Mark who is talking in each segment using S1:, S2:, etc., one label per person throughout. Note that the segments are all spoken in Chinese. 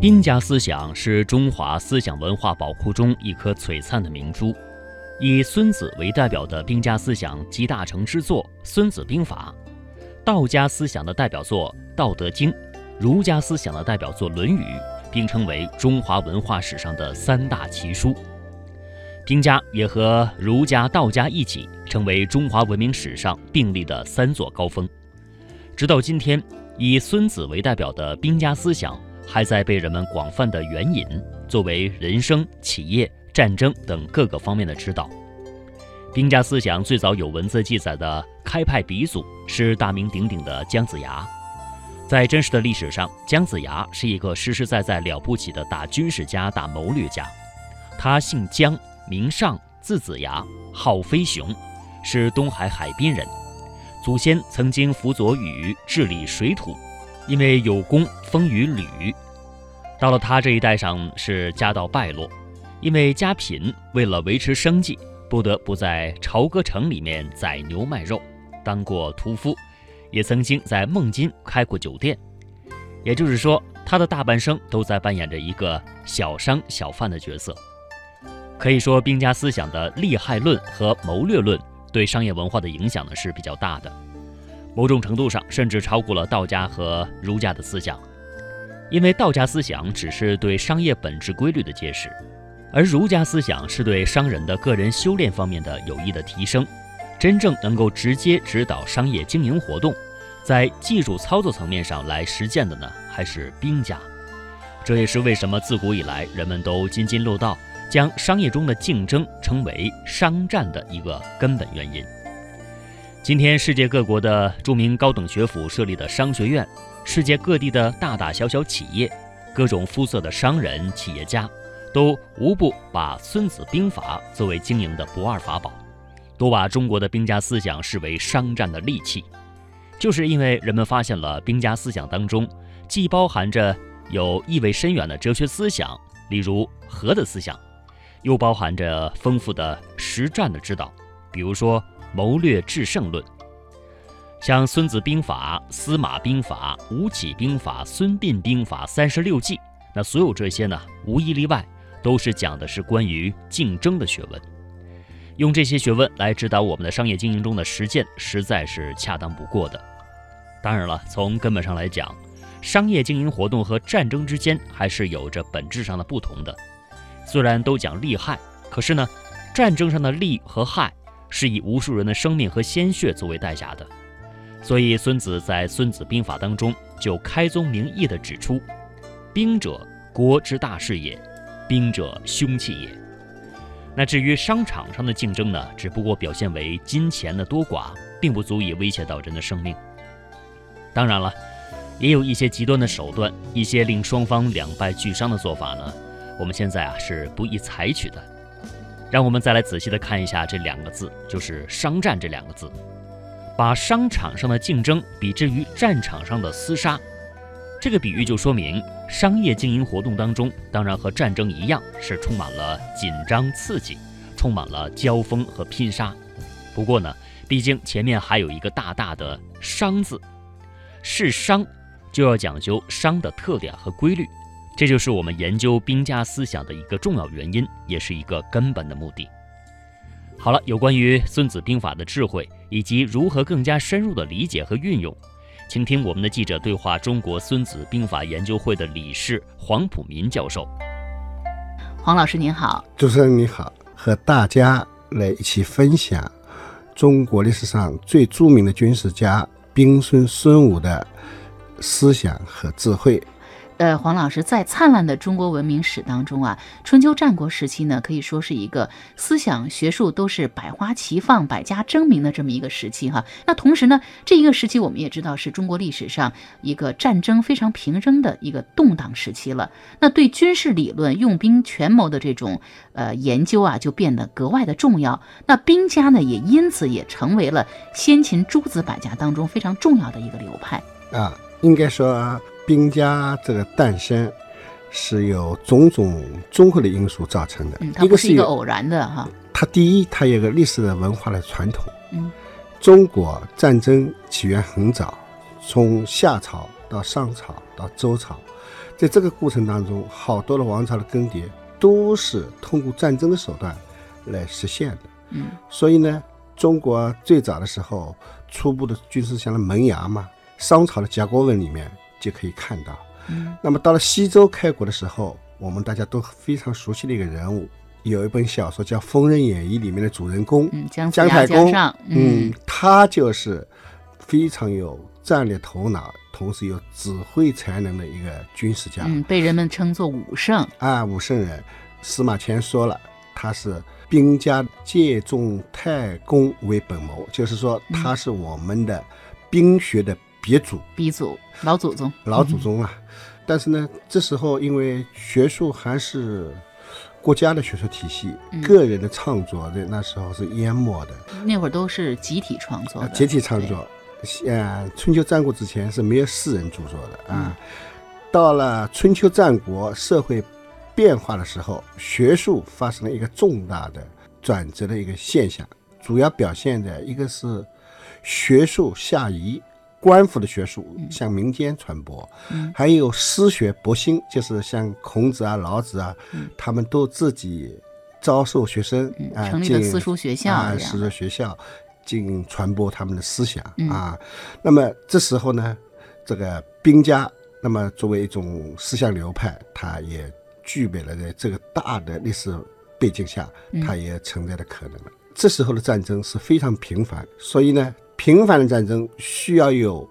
S1: 兵家思想是中华思想文化宝库中一颗璀璨的明珠。以孙子为代表的兵家思想集大成之作《孙子兵法》，道家思想的代表作《道德经》，儒家思想的代表作《论语》，并称为中华文化史上的三大奇书。兵家也和儒家、道家一起，成为中华文明史上并立的三座高峰。直到今天，以孙子为代表的兵家思想还在被人们广泛的援引，作为人生、企业。战争等各个方面的指导，兵家思想最早有文字记载的开派鼻祖是大名鼎鼎的姜子牙。在真实的历史上，姜子牙是一个实实在在了不起的大军事家、大谋略家。他姓姜，名尚，字子牙，号飞熊，是东海海滨人。祖先曾经辅佐禹治理水土，因为有功封于吕。到了他这一代上，是家道败落。因为家贫，为了维持生计，不得不在朝歌城里面宰牛卖肉，当过屠夫，也曾经在孟津开过酒店。也就是说，他的大半生都在扮演着一个小商小贩的角色。可以说，兵家思想的利害论和谋略论对商业文化的影响呢是比较大的，某种程度上甚至超过了道家和儒家的思想。因为道家思想只是对商业本质规律的揭示。而儒家思想是对商人的个人修炼方面的有益的提升，真正能够直接指导商业经营活动，在技术操作层面上来实践的呢，还是兵家。这也是为什么自古以来人们都津津乐道，将商业中的竞争称为商战的一个根本原因。今天，世界各国的著名高等学府设立的商学院，世界各地的大大小小企业，各种肤色的商人、企业家。都无不把《孙子兵法》作为经营的不二法宝，都把中国的兵家思想视为商战的利器，就是因为人们发现了兵家思想当中既包含着有意味深远的哲学思想，例如和的思想，又包含着丰富的实战的指导，比如说谋略制胜论，像《孙子兵法》《司马兵法》《吴起兵法》《孙膑兵法》三十六计，那所有这些呢，无一例外。都是讲的是关于竞争的学问，用这些学问来指导我们的商业经营中的实践，实在是恰当不过的。当然了，从根本上来讲，商业经营活动和战争之间还是有着本质上的不同的。虽然都讲利害，可是呢，战争上的利和害是以无数人的生命和鲜血作为代价的。所以，孙子在《孙子兵法》当中就开宗明义地指出：“兵者，国之大事也。”兵者，凶器也。那至于商场上的竞争呢？只不过表现为金钱的多寡，并不足以威胁到人的生命。当然了，也有一些极端的手段，一些令双方两败俱伤的做法呢。我们现在啊是不宜采取的。让我们再来仔细的看一下这两个字，就是“商战”这两个字，把商场上的竞争比之于战场上的厮杀。这个比喻就说明，商业经营活动当中，当然和战争一样，是充满了紧张刺激，充满了交锋和拼杀。不过呢，毕竟前面还有一个大大的“商”字，是商，就要讲究商的特点和规律。这就是我们研究兵家思想的一个重要原因，也是一个根本的目的。好了，有关于《孙子兵法》的智慧，以及如何更加深入的理解和运用。请听我们的记者对话中国孙子兵法研究会的理事黄普民教授。
S2: 黄老师您好，
S3: 主持人你好，和大家来一起分享中国历史上最著名的军事家兵孙孙武的思想和智慧。
S2: 呃，黄老师在灿烂的中国文明史当中啊，春秋战国时期呢，可以说是一个思想学术都是百花齐放、百家争鸣的这么一个时期哈。那同时呢，这一个时期我们也知道是中国历史上一个战争非常平生的一个动荡时期了。那对军事理论、用兵权谋的这种呃研究啊，就变得格外的重要。那兵家呢，也因此也成为了先秦诸子百家当中非常重要的一个流派
S3: 啊。应该说。兵家这个诞生是由种种综合的因素造成的，
S2: 嗯，它不是一个偶然的哈。
S3: 它第一，它有个历史的文化的传统，
S2: 嗯，
S3: 中国战争起源很早，从夏朝到商朝到周朝，在这个过程当中，好多的王朝的更迭都是通过战争的手段来实现的。
S2: 嗯，
S3: 所以呢，中国最早的时候初步的军事像的萌芽嘛，商朝的甲骨文里面就可以看到。
S2: 嗯，
S3: 那么到了西周开国的时候，我们大家都非常熟悉的一个人物，有一本小说叫《封人演义》里面的主人公，
S2: 嗯，姜子
S3: 姜太公。嗯，他就是非常有战略头脑，同时有指挥才能的一个军事家。
S2: 嗯，被人们称作武圣，
S3: 啊，武圣人，司马迁说了，他是兵家借重太公为本谋，就是说他是我们的兵学的鼻祖、
S2: 鼻祖、老祖宗，
S3: 老祖宗啊。但是呢，这时候因为学术还是国家的学术体系，
S2: 嗯。
S3: 个人的创作在那时候是淹没的，
S2: 那会儿都是集体创作的，
S3: 集体创作。呃，春秋战国之前是没有私人著作的啊。到了春秋战国，社会变化的时候，学术发生了一个重大的转折的一个现象，主要表现在一个是学术下移，官府的学术向民间传播，
S2: 嗯。
S3: 还有私学博兴，就是像孔子啊、老子啊，
S2: 嗯。
S3: 他们都自己招收学生
S2: 嗯
S3: 啊，
S2: 成立了私塾学校
S3: 啊，私塾学校进行传播他们的思想
S2: 嗯。
S3: 啊。那么这时候呢，这个兵家，那么作为一种思想流派，它也具备了在这个大的历史背景下，
S2: 嗯。
S3: 它也存在的可能。了。这时候的战争是非常频繁，所以呢，频繁的战争需要有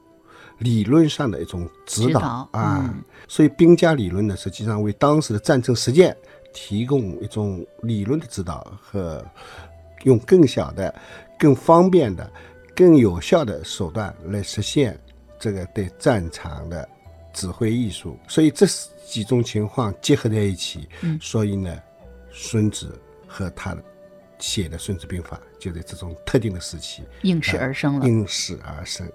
S3: 理论上的一种指导啊。
S2: 嗯
S3: 所以兵家理论呢，实际上为当时的战争实践提供一种理论的指导和用更小的、更方便的、更有效的手段来实现这个对战场的指挥艺术。所以这几种情况结合在一起，
S2: 嗯
S3: 所以呢，孙子和他写的《孙子兵法》就在这种特定的时期
S2: 应时而生了。
S3: 应时而生。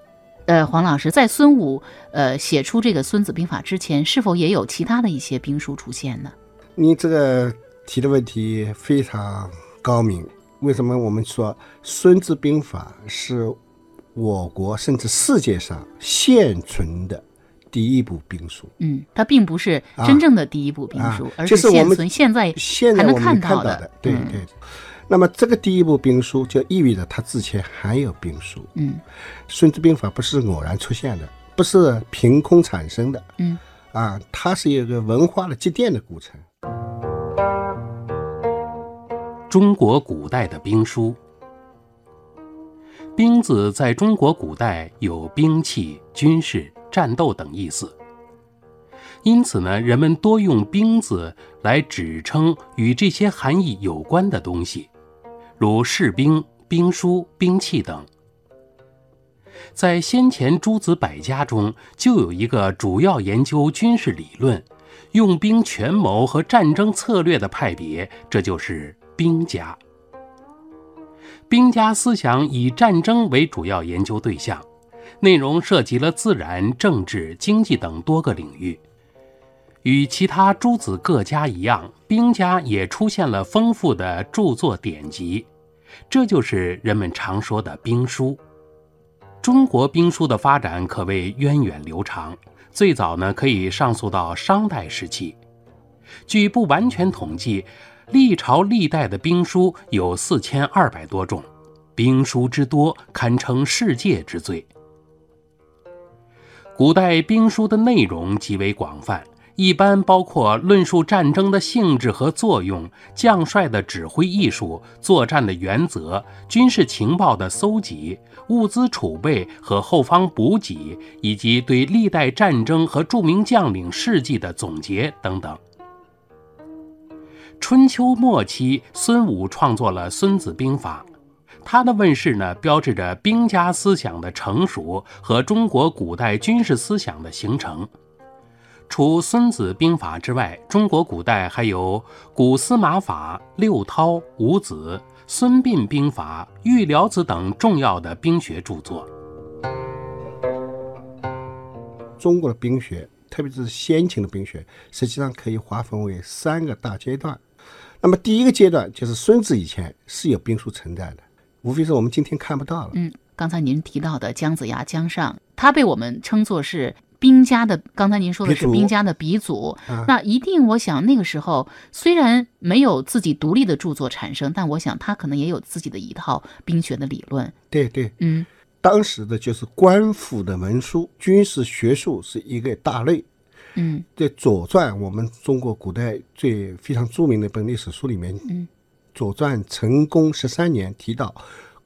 S2: 呃，黄老师在孙武呃写出这个《孙子兵法》之前，是否也有其他的一些兵书出现呢？
S3: 你这个提的问题非常高明。为什么我们说《孙子兵法》是我国甚至世界上现存的第一部兵书？
S2: 嗯，它并不是真正的第一部兵书，
S3: 啊
S2: 而
S3: 是
S2: 现存现在还能看到
S3: 看的，对
S2: 嗯
S3: 对。那么这个第一部兵书就意味着它之前还有兵书。
S2: 《嗯
S3: 孙子兵法》不是偶然出现的，不是凭空产生的。
S2: 嗯。
S3: 啊，它是一个文化的积淀的过程。
S4: 中国古代的兵书，兵字在中国古代有兵器、军事、战斗等意思，因此呢，人们多用兵字来指称与这些含义有关的东西，如士兵、兵书、兵器等。在先前诸子百家中，就有一个主要研究军事理论、用兵权谋和战争策略的派别，这就是兵家。兵家思想以战争为主要研究对象，内容涉及了自然、政治、经济等多个领域。与其他诸子各家一样，兵家也出现了丰富的著作典籍，这就是人们常说的兵书。中国兵书的发展可谓源远流长，最早呢可以上溯到商代时期。据不完全统计，历朝历代的兵书有四千二百多种，兵书之多堪称世界之最。古代兵书的内容极为广泛，一般包括论述战争的性质和作用、将帅的指挥艺术、作战的原则、军事情报的搜集、物资储备和后方补给，以及对历代战争和著名将领事迹的总结等等。春秋末期，孙武创作了《孙子兵法》，他的问世呢，标志着兵家思想的成熟和中国古代军事思想的形成。除《孙子兵法》之外，中国古代还有《古司马法》《六韬》《五子》《孙膑兵法》《玉辽子》等重要的兵学著作。
S3: 中国的兵学，特别是先秦的兵学，实际上可以划分为三个大阶段。那么第一个阶段就是孙子以前是有兵书存在的，无非是我们今天看不到了。
S2: 嗯，刚才您提到的姜子牙、姜尚，他被我们称作是兵家的，刚才您说的是兵家的鼻祖，
S3: 啊。
S2: 那一定我想那个时候虽然没有自己独立的著作产生，但我想他可能也有自己的一套兵学的理论。
S3: 对对，
S2: 嗯。
S3: 当时的就是官府的文书，军事学术是一个大类。
S2: 嗯。
S3: 在《左传》，我们中国古代最非常著名的一本历史书里面，
S2: 嗯
S3: 左传》成功十三年提到，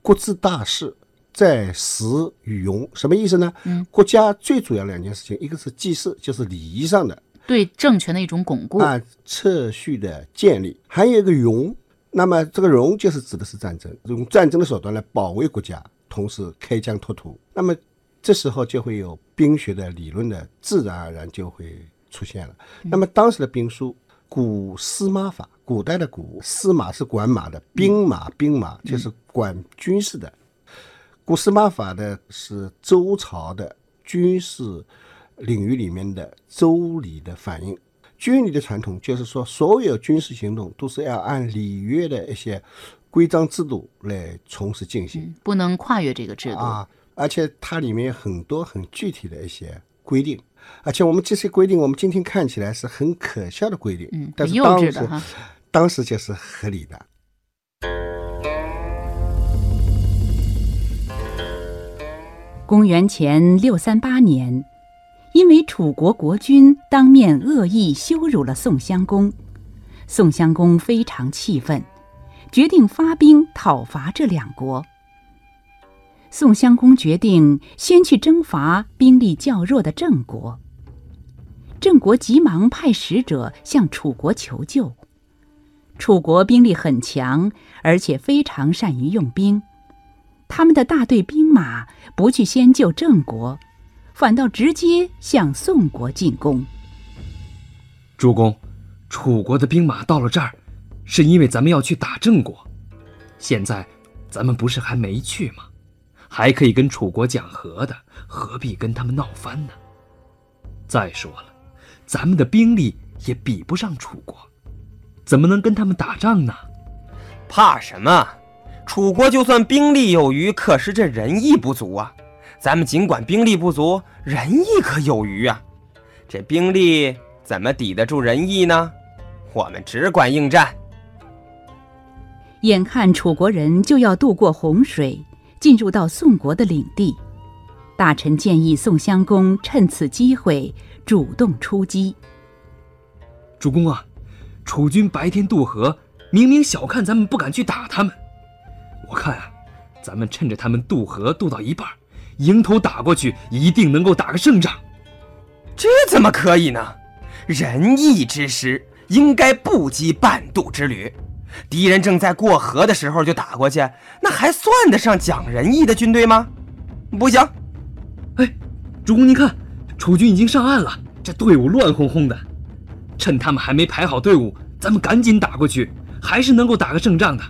S3: 国之大事，在时与用。什么意思呢？
S2: 嗯，
S3: 国家最主要两件事情，一个是祭祀，就是礼仪上的
S2: 对政权的一种巩固。
S3: 啊秩序的建立，还有一个容。那么这个容就是指的是战争，用战争的手段来保卫国家，同时开疆拓土。那么这时候就会有兵学的理论的自然而然就会出现了。那么当时的兵书，古司马法，古代的古司马是管马的，兵马兵马就是管军事的。古司马法的是周朝的军事领域里面的周礼的反应。军礼的传统就是说，所有军事行动都是要按礼乐的一些规章制度来从事进行。
S2: 嗯，不能跨越这个制度。
S3: 啊，而且它里面有很多很具体的一些规定，而且我们这些规定，我们今天看起来是很可笑的规定，
S2: 嗯，
S3: 但是当时。当时就是合理的。
S5: 公元前六三八年，因为楚国国君当面恶意羞辱了宋襄公，宋襄公非常气愤，决定发兵讨伐这两国。宋襄公决定先去征伐兵力较弱的郑国。郑国急忙派使者向楚国求救。楚国兵力很强，而且非常善于用兵。他们的大队兵马不去先救郑国，反倒直接向宋国进攻。
S6: 主公，楚国的兵马到了这儿，是因为咱们要去打郑国。现在咱们不是还没去吗？还可以跟楚国讲和的，何必跟他们闹翻呢？再说了，咱们的兵力也比不上楚国，怎么能跟他们打仗呢？
S7: 怕什么？楚国就算兵力有余，可是这仁义不足啊。咱们尽管兵力不足，仁义可有余啊。这兵力怎么抵得住仁义呢？我们只管应战。
S5: 眼看楚国人就要渡过洪水，进入到宋国的领地，大臣建议宋襄公趁此机会主动出击。
S6: 主公啊，楚军白天渡河，明明小看咱们不敢去打他们。我看啊，咱们趁着他们渡河渡到一半，迎头打过去，一定能够打个胜仗。
S7: 这怎么可以呢？仁义之师应该不及半渡之旅。敌人正在过河的时候就打过去，那还算得上讲仁义的军队吗？不行，
S6: 哎，主公您看，楚军已经上岸了，这队伍乱哄哄的。趁他们还没排好队伍，咱们赶紧打过去，还是能够打个胜仗的。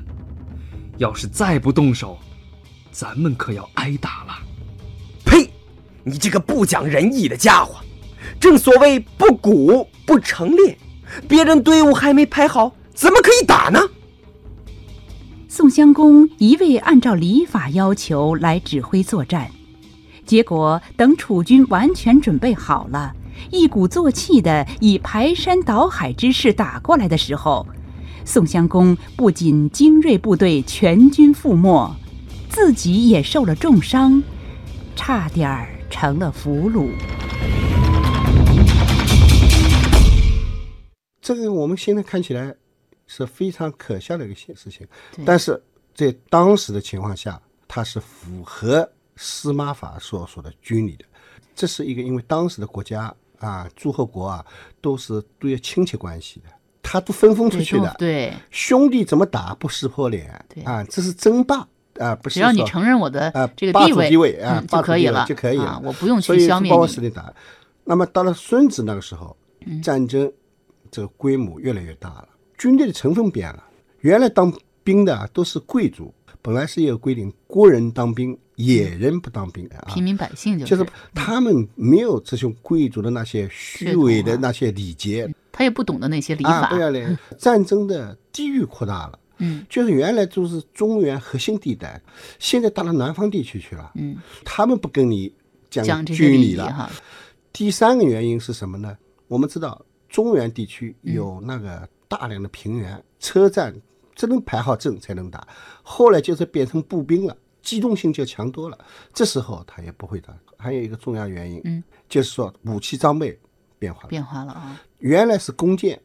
S6: 要是再不动手，咱们可要挨打了。
S7: 呸！你这个不讲仁义的家伙！正所谓不鼓不成列，别人队伍还没排好，怎么可以打呢？
S5: 宋襄公一味按照礼法要求来指挥作战，结果等楚军完全准备好了，一鼓作气的以排山倒海之势打过来的时候，宋襄公不仅精锐部队全军覆没，自己也受了重伤，差点儿成了俘虏。
S3: 这个我们现在看起来是非常可笑的一个事事情，
S2: 对
S3: 但是在当时的情况下，它是符合司马法所说的军礼的。这是一个因为当时的国家啊，诸侯国啊，都是都有亲戚关系的，他都分封出去的，
S2: 对，
S3: 兄弟怎么打不撕破脸
S2: 对
S3: 啊？这是争霸啊，不是
S2: 只要你承认我的
S3: 啊
S2: 这个地位，
S3: 霸主地位啊
S2: 就可以了，
S3: 就可以了
S2: 啊，我不用去消灭
S3: 包括实
S2: 你。
S3: 力打。那么到了孙子那个时候，
S2: 嗯
S3: 战争这个规模越来越大了，军队的成分变了。原来当兵的啊都是贵族，本来是有规定，国人当兵，野人不当兵的啊。
S2: 平民百姓就
S3: 就是他们没有这种贵族的那些虚伪的那些礼节
S2: 他也不懂得那些礼
S3: 啊，
S2: 法
S3: 对，呀嘞，战争的地域扩大了。
S2: 嗯
S3: 就是原来就是中原核心地带，现在到了南方地区去了。
S2: 嗯，
S3: 他们不跟你讲军礼了，
S2: 哈，
S3: 第三个原因是什么呢？我们知道中原地区有那个大量的平原，车站只能排好阵才能打，后来就是变成步兵了，机动性就强多了。这时候他也不会打。还有一个重要原因，
S2: 嗯，
S3: 就是说武器装备变化了。
S2: 变化了啊，
S3: 原来是弓箭，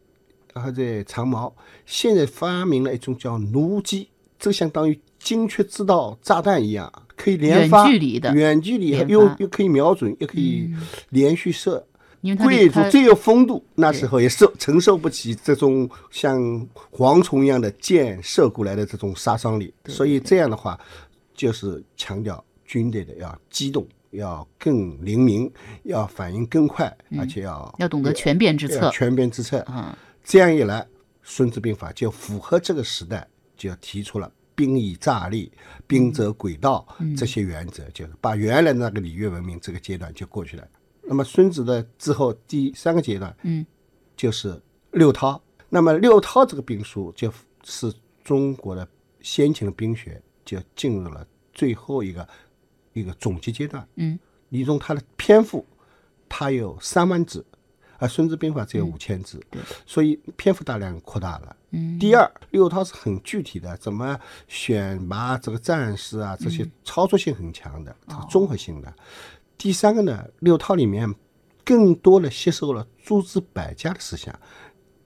S3: 然后这长矛，现在发明了一种叫弩机，这相当于精确制导炸弹一样，可以连发，
S2: 远距离的
S3: 远距离又又可以瞄准，又可以连续射。
S2: 因为
S3: 贵族最有风度，那时候也受承受不起这种像蝗虫一样的箭射过来的这种杀伤力，所以这样的话，就是强调军队的要机动，要更灵敏，要反应更快，而且要
S2: 嗯要懂得全变之策
S3: 要全变之策。
S2: 啊，
S3: 这样一来，《孙子兵法》就符合这个时代，就提出了兵以诈立、兵者诡道这些原则，就是把原来那个礼乐文明这个阶段就过去了。那么孙子的之后第三个阶段，
S2: 嗯，
S3: 就是六韬。那么六韬这个兵书，就是中国的先秦的兵学就进入了最后一个一个总结阶段。
S2: 嗯，
S3: 李宗他的篇幅，他有三万字，而《孙子兵法》只有五千字，所以篇幅大量扩大了。
S2: 嗯，
S3: 第二，六韬是很具体的，怎么选拔这个战士啊，这些操作性很强的，这个综合性的。第三个呢，六韬里面更多的吸收了诸子百家的思想，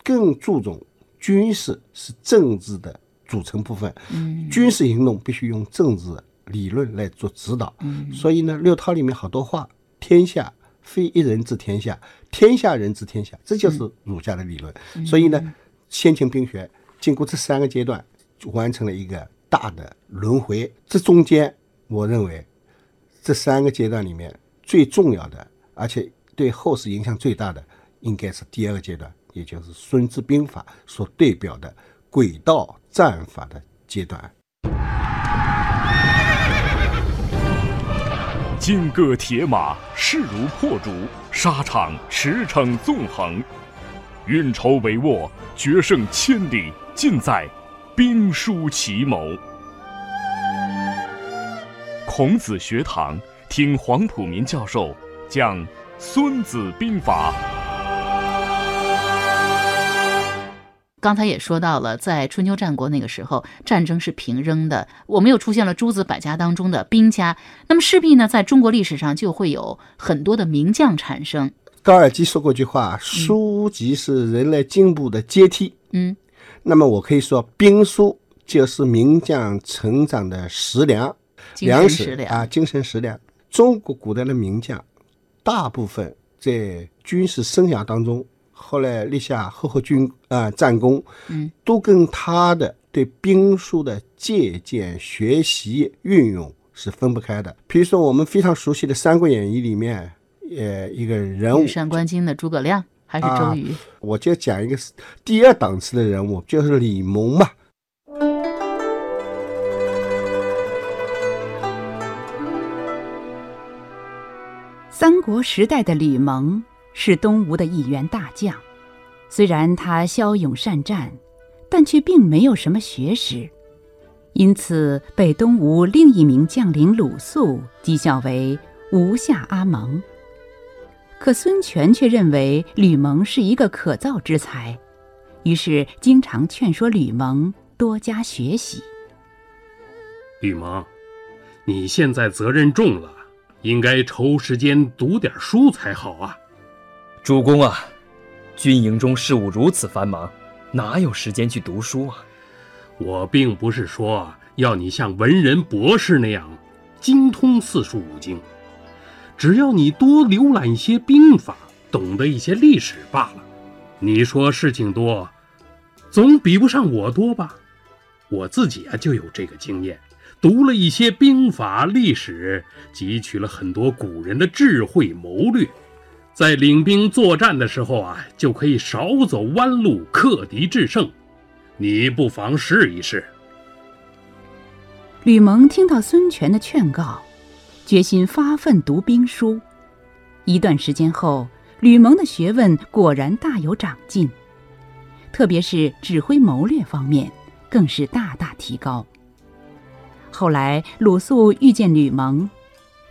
S3: 更注重军事是政治的组成部分。
S2: 嗯，
S3: 军事行动必须用政治理论来做指导。
S2: 嗯，
S3: 所以呢，六韬里面好多话，天下非一人治天下，天下人治天下，这就是儒家的理论。所以呢，先秦兵学经过这三个阶段，就完成了一个大的轮回。这中间，我认为这三个阶段里面最重要的，而且对后世影响最大的，应该是第二个阶段，也就是《孙子兵法》所代表的轨道战法的阶段。
S8: 金戈铁马，势如破竹；沙场驰骋纵横，运筹帷幄，决胜千里，尽在兵书奇谋。孔子学堂，听黄埔民教授讲《孙子兵法》。
S2: 刚才也说到了，在春秋战国那个时候，战争是平扔的，我们又出现了诸子百家当中的兵家，那么势必呢，在中国历史上就会有很多的名将产生。
S3: 高尔基说过一句话：“书籍是人类进步的阶梯。”
S2: 嗯，
S3: 那么我可以说，兵书就是名将成长的食粮、粮食啊，精神食粮。中国古代的名将，大部分在军事生涯当中，后来立下赫赫军啊、战功，
S2: 嗯，
S3: 都跟他的对兵书的借鉴、学习、运用是分不开的。比如说，我们非常熟悉的《三国演义》里面，呃，一个人物
S2: 上观经的诸葛亮还是周
S3: 啊
S2: 瑜？
S3: 我就讲一个第二档次的人物，就是李蒙嘛。
S5: 三国时代的吕蒙是东吴的一员大将，虽然他骁勇善战，但却并没有什么学识，因此被东吴另一名将领鲁肃讥笑为“吴下阿蒙”。可孙权却认为吕蒙是一个可造之才，于是经常劝说吕蒙多加学习。
S4: 吕蒙，你现在责任重了，应该抽时间读点书才好啊。
S6: 主公啊，军营中事务如此繁忙，哪有时间去读书啊？
S4: 我并不是说要你像文人博士那样精通四书五经，只要你多浏览一些兵法，懂得一些历史罢了。你说事情多，总比不上我多吧？我自己啊就有这个经验，读了一些兵法历史，汲取了很多古人的智慧谋略，在领兵作战的时候啊，就可以少走弯路，克敌制胜。你不妨试一试。
S5: 吕蒙听到孙权的劝告，决心发奋读兵书。一段时间后，吕蒙的学问果然大有长进，特别是指挥谋略方面，更是大大提高。后来，鲁肃遇见吕蒙，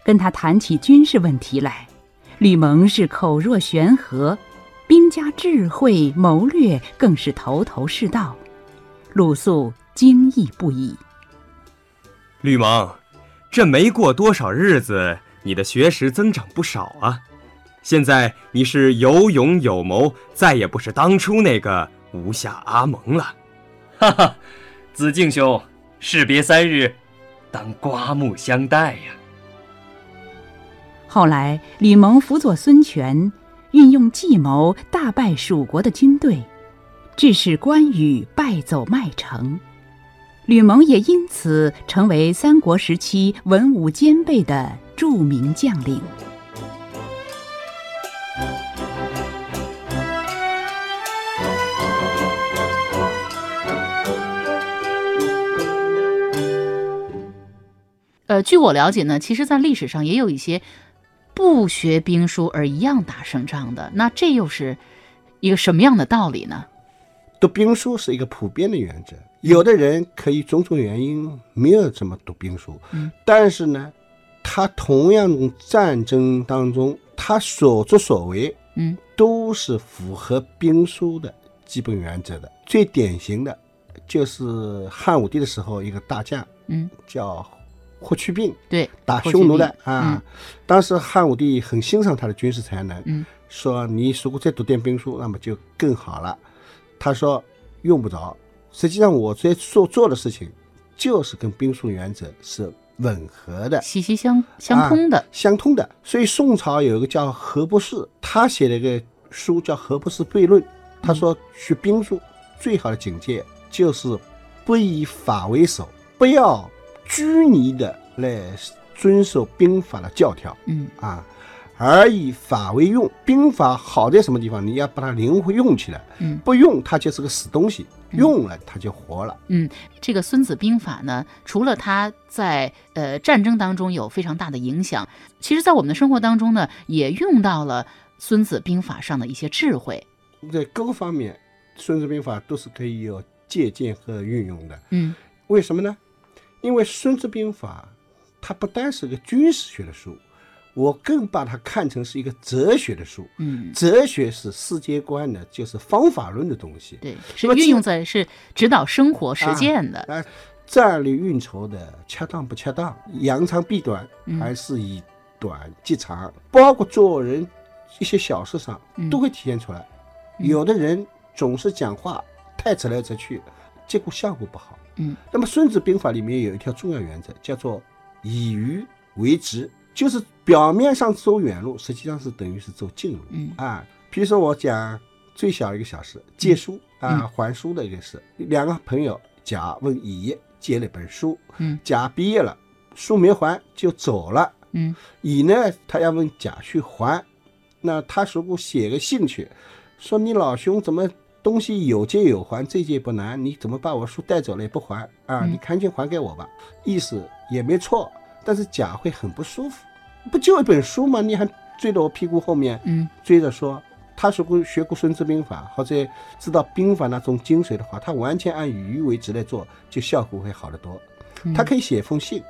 S5: 跟他谈起军事问题来，吕蒙是口若悬河，兵家智慧谋略更是头头是道，鲁肃惊异不已。
S7: 吕蒙，这没过多少日子，你的学识增长不少啊！现在你是有勇有谋，再也不是当初那个吴下阿蒙了。
S6: 哈哈，子敬兄，士别三日，当刮目相待呀！
S5: 后来，吕蒙辅佐孙权，运用计谋大败蜀国的军队，致使关羽败走麦城。吕蒙也因此成为三国时期文武兼备的著名将领。
S2: 呃，据我了解呢，其实，在历史上也有一些不学兵书而一样打胜仗的。那这又是一个什么样的道理呢？
S3: 读兵书是一个普遍的原则，有的人可以种种原因没有怎么读兵书，
S2: 嗯，
S3: 但是呢，他同样从战争当中，他所作所为，
S2: 嗯，
S3: 都是符合兵书的基本原则的。最典型的，就是汉武帝的时候，一个大将，
S2: 嗯，
S3: 叫霍去病，
S2: 对，
S3: 打匈奴的啊。当时汉武帝很欣赏他的军事才能，
S2: 嗯，
S3: 说你如果再读点兵书，那么就更好了。他说用不着，实际上我在做做的事情，就是跟兵书原则是吻合的。
S2: 息息相相通的。
S3: 相通的。所以宋朝有一个叫何不士，他写了一个书叫《何不士悖论》。他说学兵书最好的境界就是不以法为首，不要拘泥的来遵守兵法的教条
S2: 嗯
S3: 啊，而以法为用。兵法好在什么地方？你要把它灵活用起来，
S2: 嗯
S3: 不用它就是个死东西，用了它就活了。
S2: 嗯，这个《孙子兵法》呢，除了它在呃战争当中有非常大的影响，其实在我们的生活当中呢，也用到了《孙子兵法》上的一些智慧。
S3: 在各个方面，《孙子兵法》都是可以有借鉴和运用的。
S2: 嗯
S3: 为什么呢？因为《孙子兵法》它不单是个军事学的书，我更把它看成是一个哲学的书。
S2: 嗯，
S3: 哲学是世界观的，就是方法论的东西。
S2: 对，是运用在是指导生活实践的。
S3: 啊，战略运筹的恰当不恰当，扬长避短，
S2: 嗯
S3: 还是以短计长，包括做人一些小事上
S2: 嗯
S3: 都会体现出来。
S2: 嗯
S3: 有的人总是讲话太直来直去，结果效果不好。
S2: 嗯，
S3: 那么《孙子兵法》里面有一条重要原则，叫做以迂为直，就是表面上走远路，实际上是等于是走近路。
S2: 嗯。
S3: 啊，比如说我讲最小的一个小事，借书啊
S2: 嗯
S3: 还书的一个事，两个朋友甲问乙借了本书，
S2: 嗯。
S3: 甲毕业了，书没还就走了，
S2: 嗯。
S3: 乙呢他要问甲去还，那他如果写个信去，说你老兄怎么东西有借有还，这借不难，你怎么把我书带走了也不还啊？
S2: 嗯
S3: 你赶紧还给我吧，意思也没错，但是甲会很不舒服，不就一本书吗？你还追到我屁股后面，
S2: 嗯
S3: 追着说。他如果学过《孙子兵法》，或者知道兵法那种精髓的话，他完全按以迂为直来做，就效果会好得多。
S2: 嗯，
S3: 他可以写封信，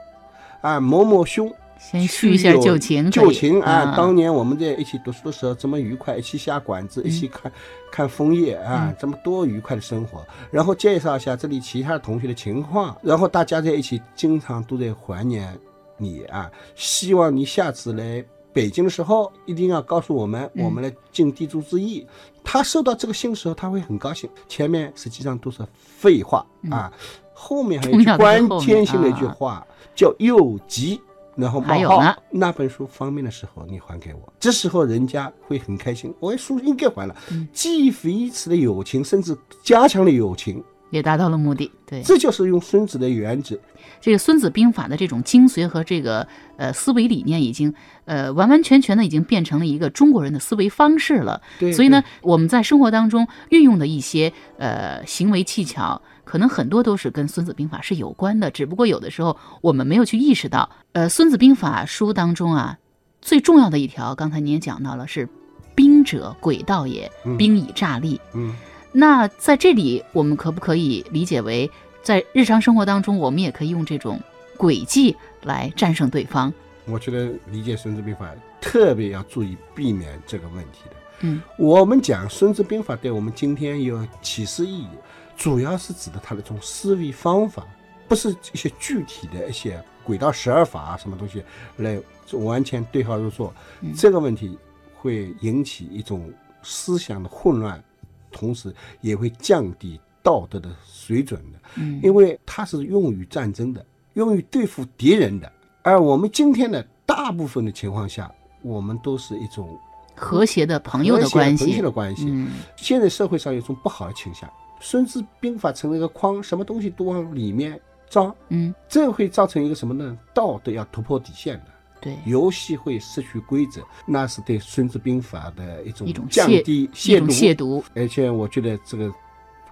S3: 啊，某某兄，
S2: 先叙一下旧情，
S3: 旧情啊！
S2: 嗯
S3: 当年我们在一起读书的时候，这么愉快，一起下馆子，
S2: 嗯
S3: 一起看看枫叶啊
S2: 嗯，
S3: 这么多愉快的生活。然后介绍一下这里其他同学的情况，然后大家在一起，经常都在怀念你啊！希望你下次来北京的时候，一定要告诉我们，
S2: 嗯
S3: 我们来尽地主之谊。他收到这个信的时候，他会很高兴。前面实际上都是废话啊，后面还有一句关键性的一句
S2: 啊
S3: 话，叫又急。然后冒号
S2: 还有呢
S3: 那本书方便的时候，你还给我，这时候人家会很开心。我书应该还了，
S2: 嗯
S3: 既维持了友情，甚至加强了友情，
S2: 也达到了目的。对，
S3: 这就是用孙子的原则。
S2: 这个《孙子兵法》的这种精髓和这个呃思维理念，已经呃完完全全的已经变成了一个中国人的思维方式了。
S3: 对，
S2: 所以呢，我们在生活当中运用的一些呃行为技巧，可能很多都是跟《孙子兵法》是有关的，只不过有的时候我们没有去意识到。呃，《孙子兵法》书当中啊，最重要的一条，刚才你也讲到了，是“兵者，诡道也，
S3: 嗯
S2: 兵以诈立”
S3: 嗯，
S2: 那在这里，我们可不可以理解为，在日常生活当中，我们也可以用这种诡计来战胜对方？
S3: 我觉得理解《孙子兵法》特别要注意避免这个问题的。
S2: 嗯，
S3: 我们讲《孙子兵法》对我们今天有启示意义，主要是指的他的这种思维方法，不是一些具体的一些轨道十二法啊什么东西来完全对号入座。这个问题会引起一种思想的混乱，同时也会降低道德的水准的。
S2: 嗯，
S3: 因为它是用于战争的，用于对付敌人的。而我们今天的大部分的情况下，我们都是一种
S2: 和谐的朋友的关系
S3: 朋友的，关系。
S2: 嗯
S3: 现在社会上有一种不好的倾向，《孙子兵法》成了一个框，什么东西都往里面装，
S2: 嗯，
S3: 这会造成一个什么呢？道德要突破底线的，
S2: 对，
S3: 游戏会失去规则，那是对《孙子兵法》的一种
S2: 一种
S3: 降低
S2: 亵
S3: 渎。
S2: 亵渎，
S3: 而且我觉得这个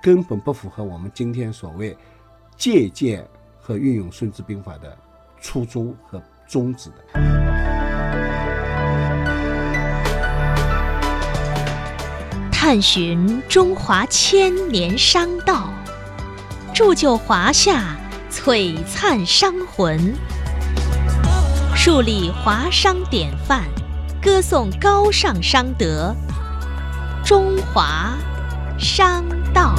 S3: 根本不符合我们今天所谓借鉴和运用《孙子兵法》的初衷和宗旨的。
S9: 探寻中华千年商道，铸就华夏璀璨商魂，树立华商典范，歌颂高尚商德，中华商道。